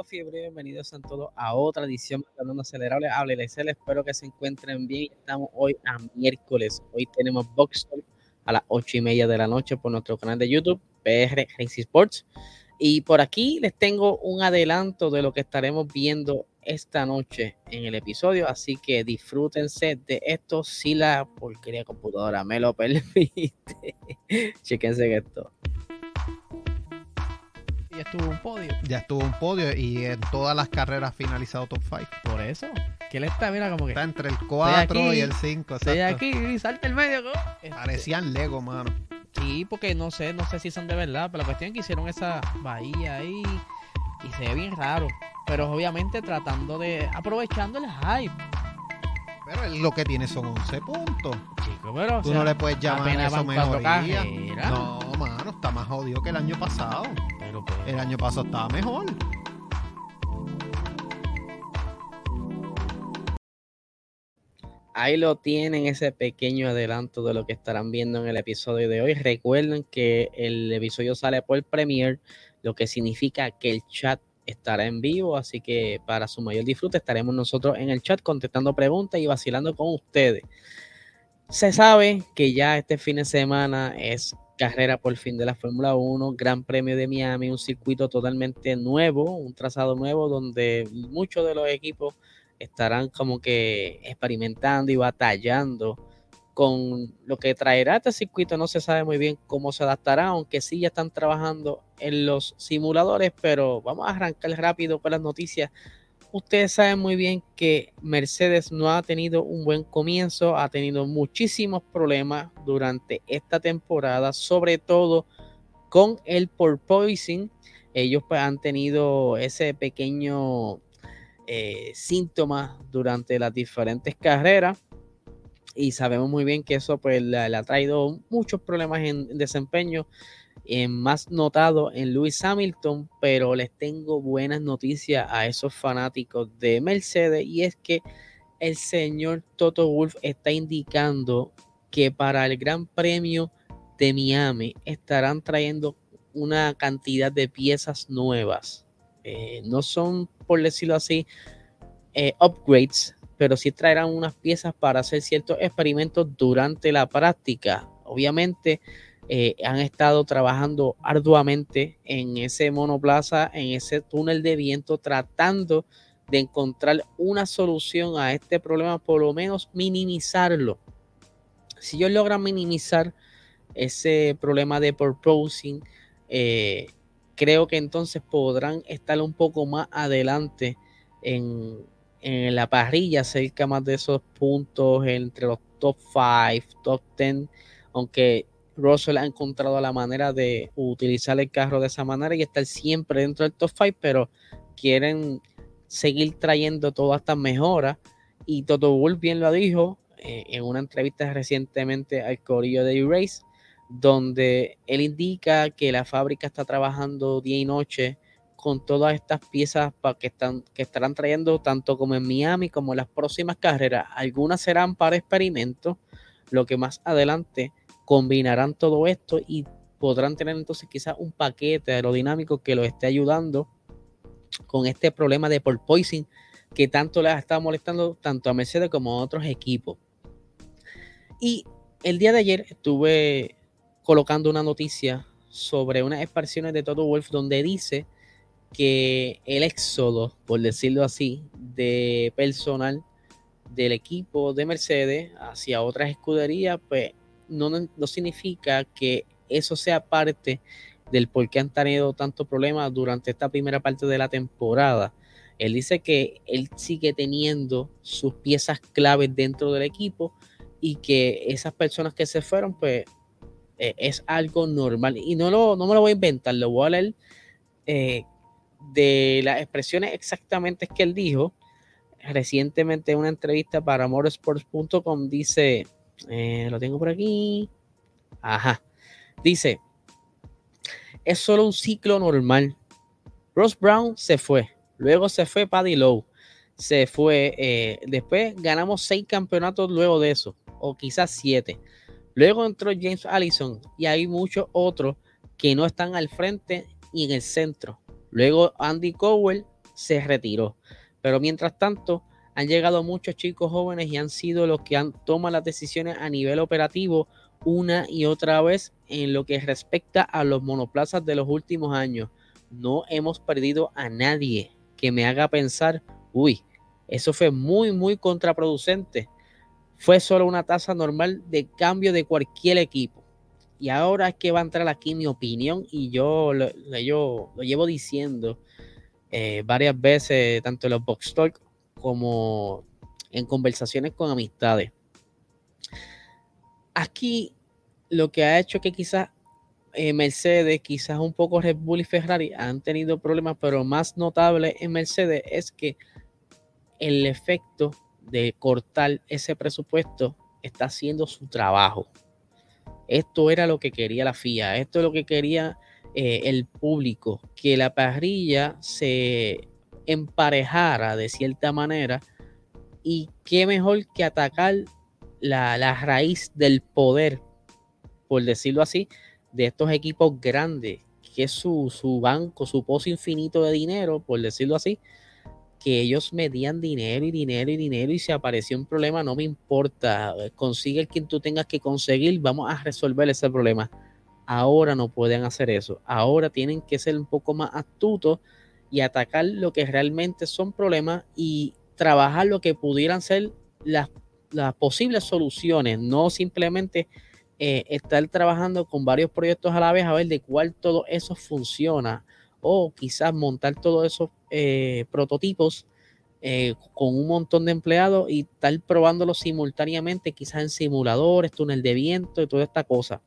Amigos fiebre, bienvenidos a todos a otra edición de Hablando Acelerable. Hable Excel, espero que se encuentren bien. Estamos hoy a miércoles. Hoy tenemos Box a las ocho y media de la noche por nuestro canal de YouTube, PR Racing Sports. Y por aquí les tengo un adelanto de lo que estaremos viendo esta noche en el episodio, así que disfrútense de esto si la porquería computadora me lo permite. Chequense esto ya estuvo un podio. Ya estuvo un podio y en todas las carreras finalizado top 5. Por eso. Que él está, mira, como que. Está entre el 4 y el 5. Estoy aquí y salta el medio. Este, Parecían Lego, mano. Sí, porque no sé, no sé si son de verdad, pero la cuestión es que hicieron esa bahía ahí y se ve bien raro. Pero obviamente tratando de. aprovechando el hype. Pero él lo que tiene son 11 puntos. Chico, pero. Tú no le puedes llamar a eso mejoría. No, mano, está más jodido que el año pasado. El año pasado estaba mejor. Ahí lo tienen, ese pequeño adelanto de lo que estarán viendo en el episodio de hoy. Recuerden que el episodio sale por Premiere, lo que significa que el chat estará en vivo, así que para su mayor disfrute estaremos nosotros en el chat contestando preguntas y vacilando con ustedes. Se sabe que ya este fin de semana es carrera por fin de la Fórmula 1, Gran Premio de Miami, un circuito totalmente nuevo, un trazado nuevo donde muchos de los equipos estarán como que experimentando y batallando con lo que traerá este circuito. No se sabe muy bien cómo se adaptará, aunque sí ya están trabajando en los simuladores, pero vamos a arrancar rápido con las noticias ustedes saben muy bien que Mercedes no ha tenido un buen comienzo, ha tenido muchísimos problemas durante esta temporada, sobre todo con el porpoising. Ellos pues, han tenido ese pequeño eh, síntoma durante las diferentes carreras y sabemos muy bien que eso pues le, ha traído muchos problemas en desempeño más notado en Lewis Hamilton, pero les tengo buenas noticias a esos fanáticos de Mercedes y es que el señor Toto Wolf está indicando que para el Gran Premio de Miami estarán trayendo una cantidad de piezas nuevas. Eh, no son, por decirlo así, eh, upgrades, pero sí traerán unas piezas para hacer ciertos experimentos durante la práctica. Obviamente, eh, han estado trabajando arduamente en ese monoplaza, en ese túnel de viento, tratando de encontrar una solución a este problema, por lo menos minimizarlo. Si ellos logran minimizar ese problema de proposing, eh, creo que entonces podrán estar un poco más adelante en, en la parrilla, cerca más de esos puntos entre los top 5, top 10, aunque Russell ha encontrado la manera de utilizar el carro de esa manera y estar siempre dentro del top 5, pero quieren seguir trayendo todas estas mejoras. Y Toto Wolff bien lo dijo eh, en una entrevista recientemente al Corillo de E-Race, donde él indica que la fábrica está trabajando día y noche con todas estas piezas que, están, que estarán trayendo tanto como en Miami como en las próximas carreras. Algunas serán para experimentos, lo que más adelante combinarán todo esto y podrán tener entonces quizás un paquete aerodinámico que los esté ayudando con este problema de porpoising que tanto les está molestando tanto a Mercedes como a otros equipos. Y el día de ayer estuve colocando una noticia sobre unas expresiones de Toto Wolf donde dice que el éxodo, por decirlo así, de personal del equipo de Mercedes hacia otras escuderías, pues no, significa que eso sea parte del por qué han tenido tantos problemas durante esta primera parte de la temporada. Él dice que él sigue teniendo sus piezas claves dentro del equipo y que esas personas que se fueron, pues eh, es algo normal. Y no, lo, no me lo voy a inventar, lo voy a leer eh, de las expresiones exactamente que él dijo. Recientemente en una entrevista para motorsports.com dice, eh, lo tengo por aquí. Ajá. Dice, es solo un ciclo normal. Ross Brown se fue. Luego se fue Paddy Lowe. Se fue. Eh, después ganamos seis campeonatos luego de eso. O quizás siete. Luego entró James Allison. Y hay muchos otros que no están al frente y en el centro. Luego Andy Cowell se retiró. Pero mientras tanto, han llegado muchos chicos jóvenes y han sido los que han tomado las decisiones a nivel operativo una y otra vez en lo que respecta a los monoplazas de los últimos años. No hemos perdido a nadie que me haga pensar, uy, eso fue muy, muy contraproducente. Fue solo una tasa normal de cambio de cualquier equipo. Y ahora es que va a entrar aquí mi opinión y yo lo, yo, lo llevo diciendo eh, varias veces, tanto en los box talk como en conversaciones con amistades. Aquí lo que ha hecho que quizás eh, Mercedes, quizás un poco Red Bull y Ferrari han tenido problemas, pero más notable en Mercedes es que el efecto de cortar ese presupuesto está haciendo su trabajo. Esto era lo que quería la FIA, esto es lo que quería eh, el público, que la parrilla se emparejara de cierta manera y qué mejor que atacar la, la raíz del poder, por decirlo así, de estos equipos grandes, que es su, su banco, su pozo infinito de dinero, por decirlo así, que ellos medían dinero y dinero y dinero y si apareció un problema, no me importa, consigue el quien tú tengas que conseguir, vamos a resolver ese problema. Ahora no pueden hacer eso, ahora tienen que ser un poco más astutos y atacar lo que realmente son problemas y trabajar lo que pudieran ser las, posibles soluciones, no simplemente eh, estar trabajando con varios proyectos a la vez a ver de cuál todo eso funciona o quizás montar todos esos eh, prototipos eh, con un montón de empleados y estar probándolos simultáneamente, quizás en simuladores, túnel de viento y toda esta cosa.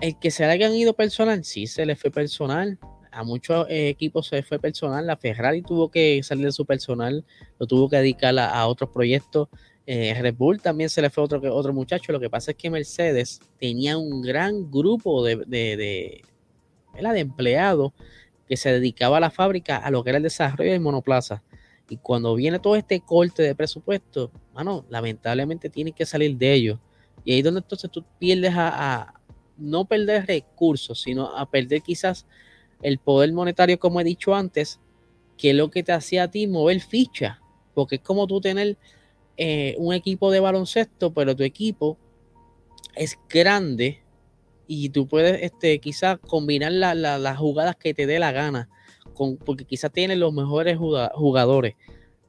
El que se le hayan ido personal, sí se le fue personal. A muchos equipos se fue personal. La Ferrari tuvo que salir de su personal, lo tuvo que dedicar a otros proyectos. Eh, Red Bull también se le fue otro, otro muchacho. Lo que pasa es que Mercedes tenía un gran grupo de, de, de, de empleados que se dedicaba a la fábrica a lo que era el desarrollo de monoplaza. Y cuando viene todo este corte de presupuesto, mano, lamentablemente tiene que salir de ellos. Y ahí es donde entonces tú pierdes a, no perder recursos, sino a perder quizás el poder monetario, como he dicho antes, que es lo que te hacía a ti mover ficha. Porque es como tú tener eh, un equipo de baloncesto, pero tu equipo es grande y tú puedes este, quizás combinar las jugadas que te dé la gana, con, porque quizás tienes los mejores jugadores,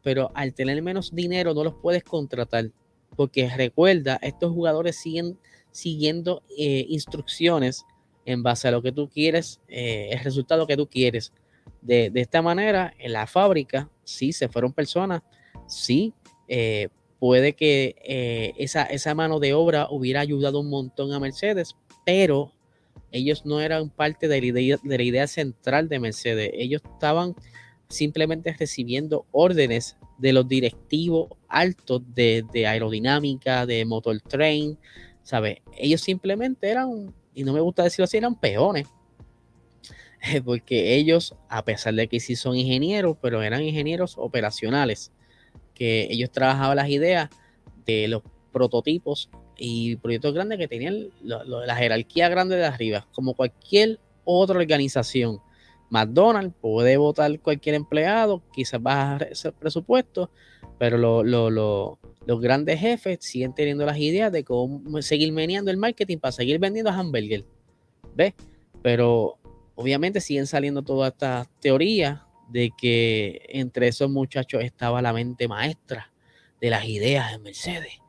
pero al tener menos dinero no los puedes contratar, porque recuerda, estos jugadores siguen siguiendo eh, instrucciones en base a lo que tú quieres, eh, el resultado que tú quieres. De, de, esta manera, en la fábrica, sí, se fueron personas, sí, eh, puede que eh, esa, esa mano de obra hubiera ayudado un montón a Mercedes, pero ellos no eran parte de la idea, de la idea central de Mercedes. Ellos estaban simplemente recibiendo órdenes de los directivos altos de, de aerodinámica, de motor train, ¿sabes? Ellos simplemente eran, y no me gusta decirlo así, eran peones. Porque ellos, a pesar de que sí son ingenieros, pero eran ingenieros operacionales que ellos trabajaban las ideas de los prototipos y proyectos grandes que tenían la jerarquía grande de arriba, como cualquier otra organización. McDonald's puede votar cualquier empleado, quizás bajar ese presupuesto, pero los grandes jefes siguen teniendo las ideas de cómo seguir meneando el marketing para seguir vendiendo hamburgues. ¿Ves? Pero obviamente siguen saliendo todas estas teorías de que entre esos muchachos estaba la mente maestra de las ideas de Mercedes,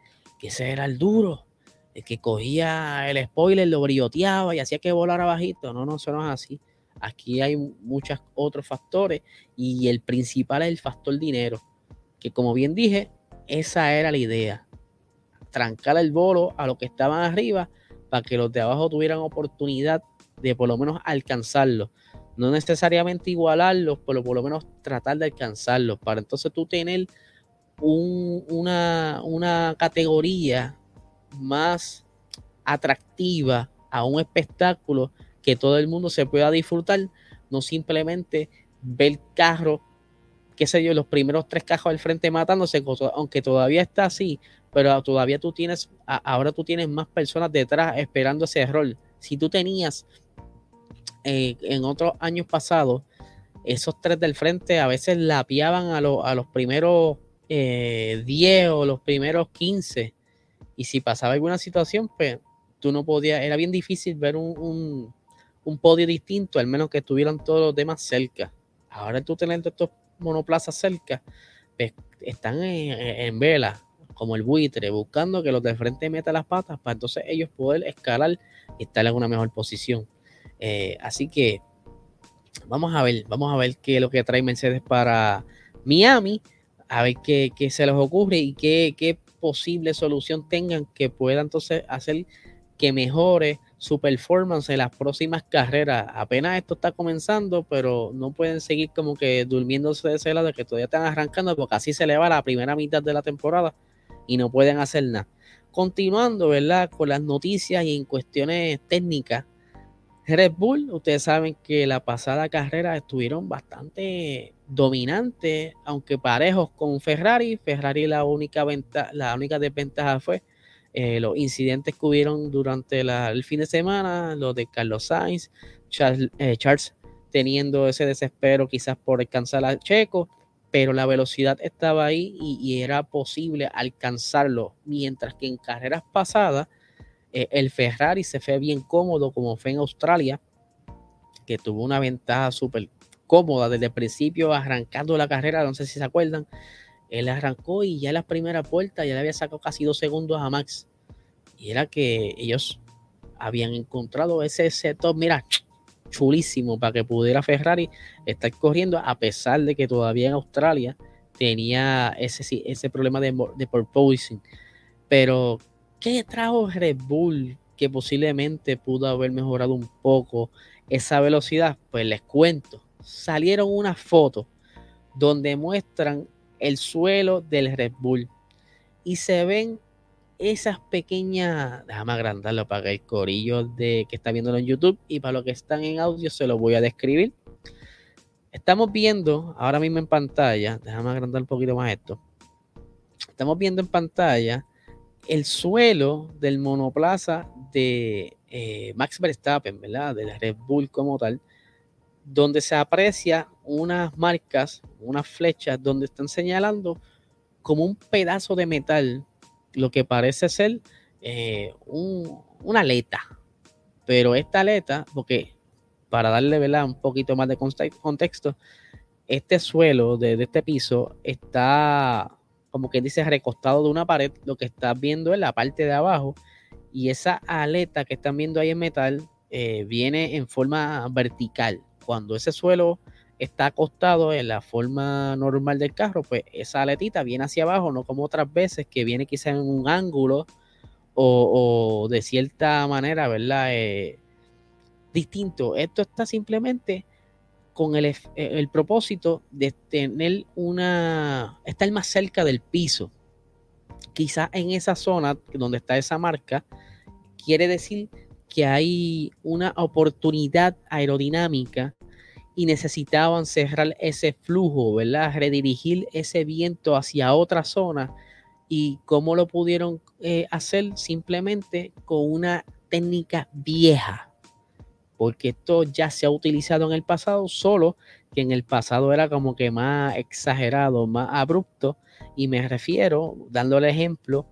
que ese era el duro, el que cogía el spoiler, lo brilloteaba y hacía que volara bajito. No, no, eso no es así. Aquí hay muchos otros factores y el principal es el factor dinero, que como bien dije, esa era la idea. Trancar el bolo a los que estaban arriba para que los de abajo tuvieran oportunidad de por lo menos alcanzarlo no necesariamente igualarlos, pero por lo menos tratar de alcanzarlos, para entonces tú tener una, una categoría más atractiva a un espectáculo que todo el mundo se pueda disfrutar, no simplemente ver carros, qué sé yo, los primeros tres cajos al frente matándose, aunque todavía está así, pero todavía tú tienes, ahora tú tienes más personas detrás esperando ese rol. Si tú tenías eh, en otros años pasados, esos tres del frente a veces lapiaban a, a los primeros 10 eh, o los primeros 15. Y si pasaba alguna situación, pues tú no podías, era bien difícil ver un, podio distinto, al menos que estuvieran todos los demás cerca. Ahora tú teniendo estos monoplazas cerca, pues están en, vela, como el buitre, buscando que los del frente metan las patas para entonces ellos poder escalar y estar en una mejor posición. Eh, así que vamos a ver, vamos a ver qué es lo que trae Mercedes para Miami, a ver qué, se les ocurre y qué, qué, posible solución tengan que pueda entonces hacer que mejore su performance en las próximas carreras. Apenas esto está comenzando, pero no pueden seguir como que durmiéndose de ese lado que todavía están arrancando, porque así se le va la primera mitad de la temporada y no pueden hacer nada. Continuando, ¿verdad? Con las noticias y en cuestiones técnicas, Red Bull, ustedes saben que la pasada carrera estuvieron bastante dominantes, aunque parejos con Ferrari. Ferrari la única, venta, la única desventaja fue eh, los incidentes que hubieron durante el fin de semana, los de Carlos Sainz, Charles, eh, teniendo ese desespero quizás por alcanzar a Checo, pero la velocidad estaba ahí y era posible alcanzarlo, mientras que en carreras pasadas eh, el Ferrari se fue bien cómodo, como fue en Australia, que tuvo una ventaja súper cómoda desde el principio, arrancando la carrera. No sé si se acuerdan. Él arrancó y ya en las primeras vueltas ya le había sacado casi dos segundos a Max. Y era que ellos habían encontrado ese setup, mira, chulísimo para que pudiera Ferrari estar corriendo, a pesar de que todavía en Australia tenía ese, ese problema de, de porpoising. Pero ¿Qué trajo Red Bull que posiblemente pudo haber mejorado un poco esa velocidad? Pues les cuento. Salieron unas fotos donde muestran el suelo del Red Bull y se ven esas pequeñas, déjame agrandarlo para el corillo de que está viéndolo en YouTube y para los que están en audio se lo voy a describir. Estamos viendo ahora mismo en pantalla, déjame agrandar un poquito más esto. Estamos viendo en pantalla el suelo del monoplaza de eh, Max Verstappen, ¿verdad? De la Red Bull como tal, donde se aprecia unas marcas, unas flechas, donde están señalando como un pedazo de metal, lo que parece ser eh, una aleta. Pero esta aleta, porque para darle ¿verdad? un poquito más de contexto, este suelo de este piso está como que dice recostado de una pared, lo que estás viendo es la parte de abajo y esa aleta que están viendo ahí en metal eh, viene en forma vertical. Cuando ese suelo está acostado en la forma normal del carro, pues esa aletita viene hacia abajo, no como otras veces que viene quizá en un ángulo o, de cierta manera, ¿verdad? Eh, distinto. Esto está simplemente con eh, el, propósito de tener una, estar más cerca del piso. Quizás en esa zona donde está esa marca, quiere decir que hay una oportunidad aerodinámica y necesitaban cerrar ese flujo, ¿verdad? Redirigir ese viento hacia otra zona. ¿Y cómo lo pudieron eh, hacer? Simplemente con una técnica vieja, porque esto ya se ha utilizado en el pasado, solo que en el pasado era como que más exagerado, más abrupto, y me refiero, dando el ejemplo,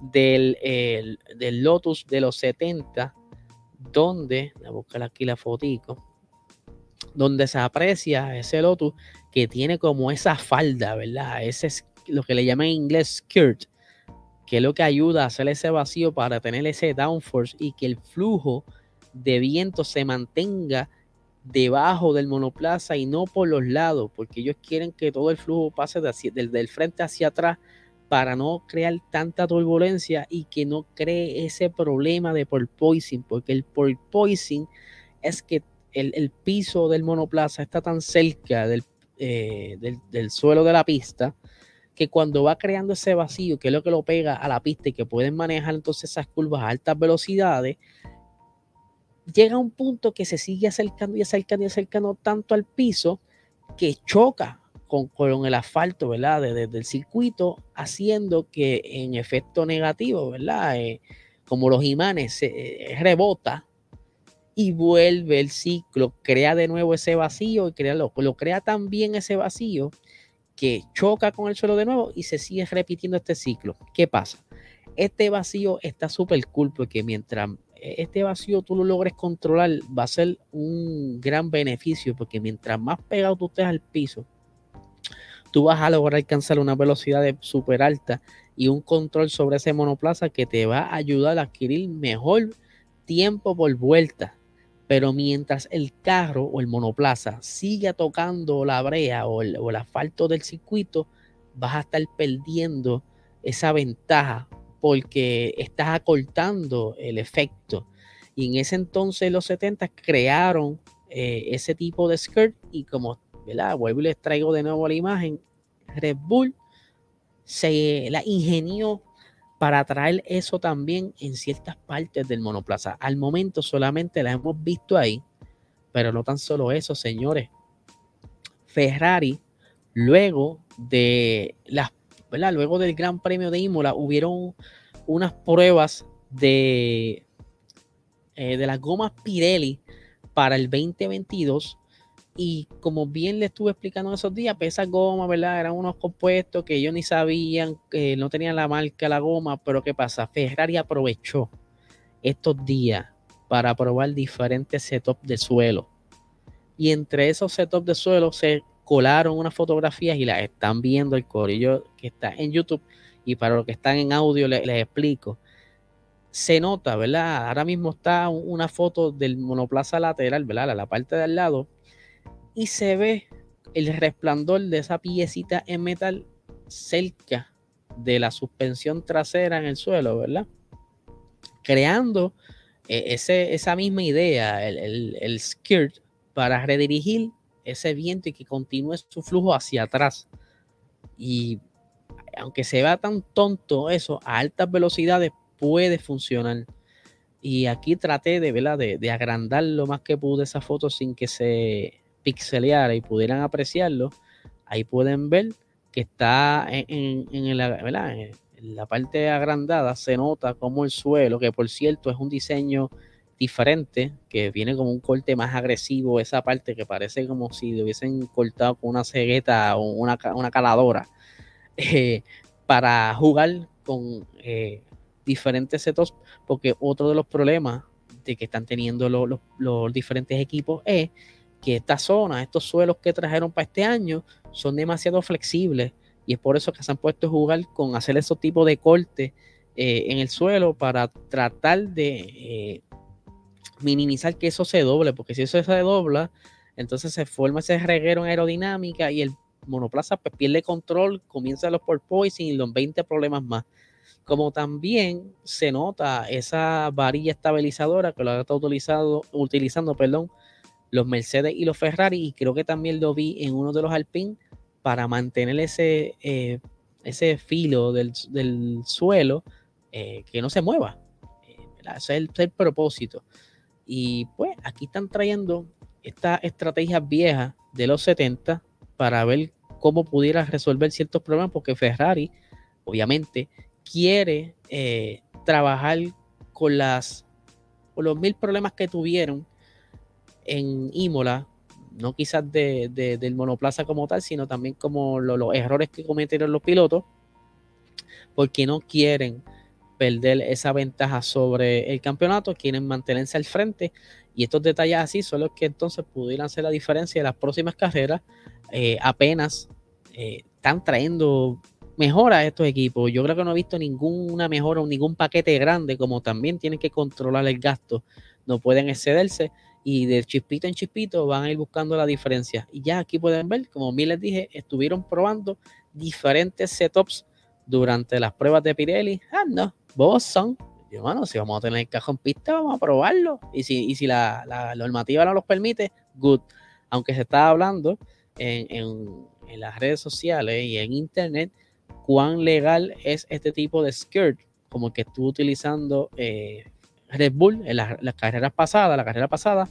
del, del Lotus de los 70, donde, voy a buscar aquí la fotico, donde se aprecia ese Lotus que tiene como esa falda, ¿verdad? Ese es lo que le llaman en inglés skirt, que es lo que ayuda a hacer ese vacío para tener ese downforce y que el flujo de viento se mantenga debajo del monoplaza y no por los lados, porque ellos quieren que todo el flujo pase del, frente hacia atrás para no crear tanta turbulencia y que no cree ese problema de porpoising, porque el porpoising es que el, piso del monoplaza está tan cerca eh, del, suelo de la pista que cuando va creando ese vacío, que es lo que lo pega a la pista y que pueden manejar entonces esas curvas a altas velocidades, llega a un punto que se sigue acercando y acercando y acercando tanto al piso que choca con, con el asfalto, ¿verdad? Desde el circuito, haciendo que en efecto negativo, ¿verdad? Eh, como los imanes eh, rebota y vuelve el ciclo, crea de nuevo ese vacío y crea lo, lo crea también ese vacío que choca con el suelo de nuevo y se sigue repitiendo este ciclo. ¿Qué pasa? Este vacío está súper cool porque mientras este vacío tú lo logres controlar, va a ser un gran beneficio porque mientras más pegado tú estés al piso, tú vas a lograr alcanzar una velocidad súper alta y un control sobre ese monoplaza que te va a ayudar a adquirir mejor tiempo por vuelta. Pero mientras el carro o el monoplaza siga tocando la brea o el, asfalto del circuito, vas a estar perdiendo esa ventaja porque estás acortando el efecto. Y en ese entonces, los 70 crearon eh, ese tipo de skirt y como, ¿verdad? Vuelvo y les traigo de nuevo la imagen, Red Bull se la ingenió para traer eso también en ciertas partes del monoplaza. Al momento solamente la hemos visto ahí, pero no tan solo eso, señores. Ferrari, luego de las Luego del Gran Premio de Imola hubieron unas pruebas de, eh, de las gomas Pirelli para el 2022 y como bien le estuve explicando esos días, pues gomas, ¿verdad? Eran unos compuestos que ellos ni sabían, que no tenían la marca la goma, pero ¿qué pasa? Ferrari aprovechó estos días para probar diferentes setups de suelo. Y entre esos setups de suelo se colaron unas fotografías y las están viendo el corillo que está en YouTube. Y para los que están en audio les, explico. Se nota, ¿verdad? Ahora mismo está una foto del monoplaza lateral, ¿verdad? La, parte de al lado. Y se ve el resplandor de esa piecita en metal cerca de la suspensión trasera en el suelo, ¿verdad? Creando eh, ese, esa misma idea, el, el, el skirt, para redirigir ese viento y que continúe su flujo hacia atrás. Y aunque se vea tan tonto eso, a altas velocidades puede funcionar. Y aquí traté de, De, de agrandar lo más que pude esa foto sin que se pixeleara y pudieran apreciarlo. Ahí pueden ver que está en, en, la, parte agrandada, se nota como el suelo, que por cierto es un diseño diferente, que viene como un corte más agresivo, esa parte que parece como si le hubiesen cortado con una cegueta o una, una caladora, eh, para jugar con eh, diferentes setos, porque otro de los problemas de que están teniendo los diferentes equipos es que estas zonas, estos suelos que trajeron para este año, son demasiado flexibles y es por eso que se han puesto a jugar con hacer esos tipos de cortes eh, en el suelo para tratar de minimizar que eso se doble, porque si eso se dobla, entonces se forma ese reguero en aerodinámica y el monoplaza pues, pierde control, comienza los porpoising y los 20 problemas más. Como también se nota esa varilla estabilizadora que lo ha estado utilizando perdón, los Mercedes y los Ferrari, y creo que también lo vi en uno de los Alpine para mantener ese, eh, ese filo del, suelo eh, que no se mueva. Eh, ese es el propósito. Y pues aquí están trayendo esta estrategia vieja de los 70 para ver cómo pudiera resolver ciertos problemas, porque Ferrari, obviamente, quiere trabajar con, las, con los mil problemas que tuvieron en Imola, no quizás del monoplaza como tal, sino también como los errores que cometieron los pilotos, porque no quieren perder esa ventaja sobre el campeonato, quieren mantenerse al frente y estos detalles así son los que entonces pudieran ser la diferencia de las próximas carreras. Eh, apenas eh, están trayendo mejora a estos equipos. Yo creo que no he visto ninguna mejora o ningún paquete grande, como también tienen que controlar el gasto, no pueden excederse y de chispito en chispito van a ir buscando la diferencia. Y ya aquí pueden ver, como bien les dije, estuvieron probando diferentes setups durante las pruebas de Pirelli. Ah, no, bobos son. Yo, bueno, si vamos a tener el cajón pista, vamos a probarlo. Y si, si la, normativa no los permite, good. Aunque se está hablando en, las redes sociales y en internet, cuán legal es este tipo de skirt, como el que estuvo utilizando eh, Red Bull en las, carreras pasadas, la carrera pasada,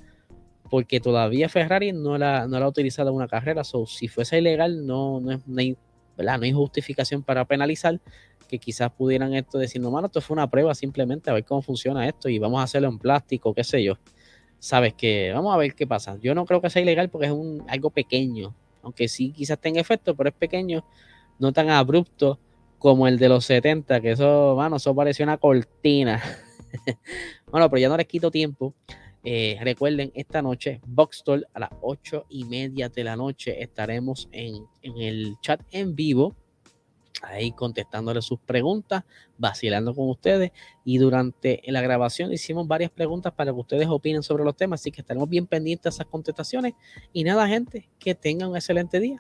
porque todavía Ferrari no la, no la ha utilizado en una carrera. So, si fuese ilegal, no, no, es, no hay, no hay justificación para penalizar que quizás pudieran esto decir, no, mano, esto fue una prueba simplemente a ver cómo funciona esto y vamos a hacerlo en plástico, qué sé yo. sabes que vamos a ver qué pasa. Yo no creo que sea ilegal porque es un, algo pequeño, aunque sí quizás tenga efecto, pero es pequeño, no tan abrupto como el de los 70, que eso, mano, eso parecía una cortina. bueno, pero ya no les quito tiempo. Eh, recuerden, esta noche, Boxstore a las 8 y media de la noche estaremos en, en el chat en vivo ahí contestándole sus preguntas, vacilando con ustedes. Y durante la grabación hicimos varias preguntas para que ustedes opinen sobre los temas, así que estaremos bien pendientes de esas contestaciones. Y nada, gente, que tengan un excelente día.